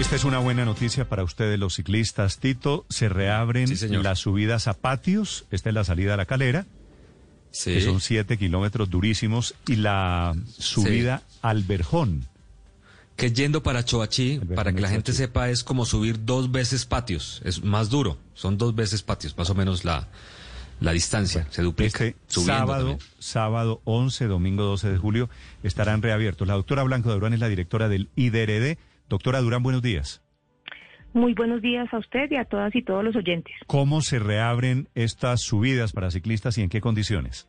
Esta es una buena noticia para ustedes los ciclistas. Tito, se reabren Sí, las subidas a patios. Esta es la salida a la calera, Sí. que son siete kilómetros durísimos, y la subida al Verjón. Que yendo para Choachí, para que la gente Choachí. sepa, es como subir dos veces patios. Es más duro. Son dos veces patios, más o menos la, la distancia. se duplica. Este sábado, también. sábado 11, domingo 12 de julio, estarán reabiertos. La doctora Blanco de Durán es la directora del IDRD. Doctora Durán, buenos días. Muy buenos días a usted y a todas y todos los oyentes. ¿Cómo se reabren estas subidas para ciclistas y en qué condiciones?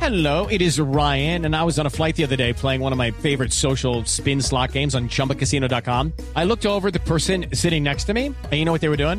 Hello, it is Ryan, and I was on a flight the other day playing one of my favorite social spin slot games on chumbacasino.com. I looked over at the person sitting next to me, and you know what they were doing?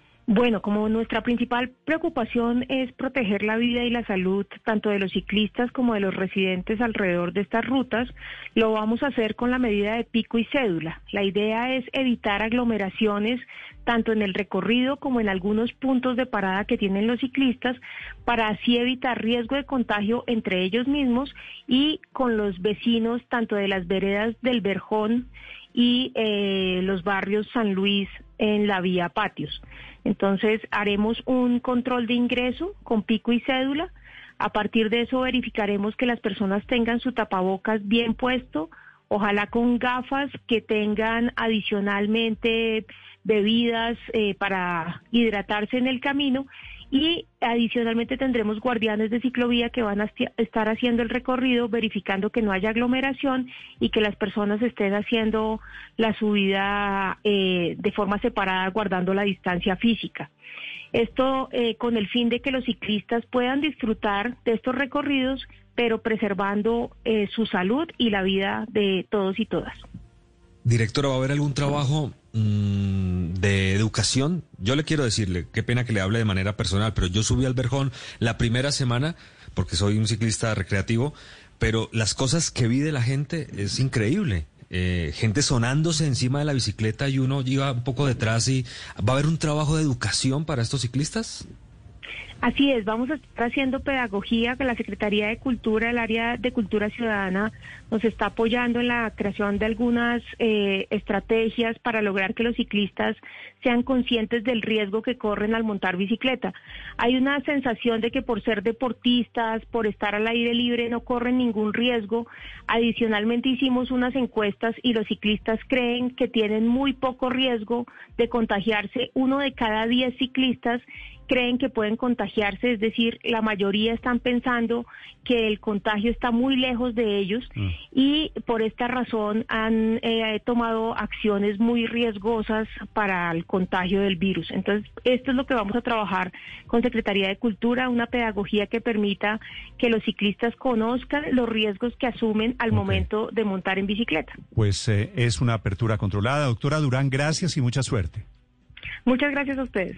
Bueno, como nuestra principal preocupación es proteger la vida y la salud tanto de los ciclistas como de los residentes alrededor de estas rutas, lo vamos a hacer con la medida de pico y cédula. La idea es evitar aglomeraciones tanto en el recorrido como en algunos puntos de parada que tienen los ciclistas para así evitar riesgo de contagio entre ellos mismos y con los vecinos tanto de las veredas del Verjón y eh, los barrios San Luis en la vía patios. Entonces haremos un control de ingreso con pico y cédula. A partir de eso verificaremos que las personas tengan su tapabocas bien puesto, ojalá con gafas que tengan adicionalmente bebidas eh, para hidratarse en el camino y adicionalmente tendremos guardianes de ciclovía que van a estar haciendo el recorrido, verificando que no haya aglomeración y que las personas estén haciendo la subida eh, de forma separada, guardando la distancia física. Esto eh, con el fin de que los ciclistas puedan disfrutar de estos recorridos, pero preservando eh, su salud y la vida de todos y todas. Directora, ¿va a haber algún trabajo mm, educación? Yo le quiero decirle, qué pena que le hable de manera personal, pero yo subí al Verjón la primera semana, porque soy un ciclista recreativo, pero las cosas que vi de la gente es increíble. Eh, gente sonándose encima de la bicicleta y uno iba un poco detrás y ¿va a haber un trabajo de educación para estos ciclistas? Así es, vamos a estar haciendo pedagogía que la Secretaría de Cultura, el área de Cultura Ciudadana, nos está apoyando en la creación de algunas eh, estrategias para lograr que los ciclistas sean conscientes del riesgo que corren al montar bicicleta. Hay una sensación de que por ser deportistas, por estar al aire libre, no corren ningún riesgo. Adicionalmente hicimos unas encuestas y los ciclistas creen que tienen muy poco riesgo de contagiarse. Uno de cada diez ciclistas creen que pueden contagiarse, es decir, la mayoría están pensando que el contagio está muy lejos de ellos y por esta razón han eh, tomado acciones muy riesgosas para el contagio del virus. Entonces, esto es lo que vamos a trabajar con Secretaría de Cultura, una pedagogía que permita que los ciclistas conozcan los riesgos que asumen al momento de montar en bicicleta. Pues eh, es una apertura controlada. Doctora Durán, gracias y mucha suerte. Muchas gracias a ustedes.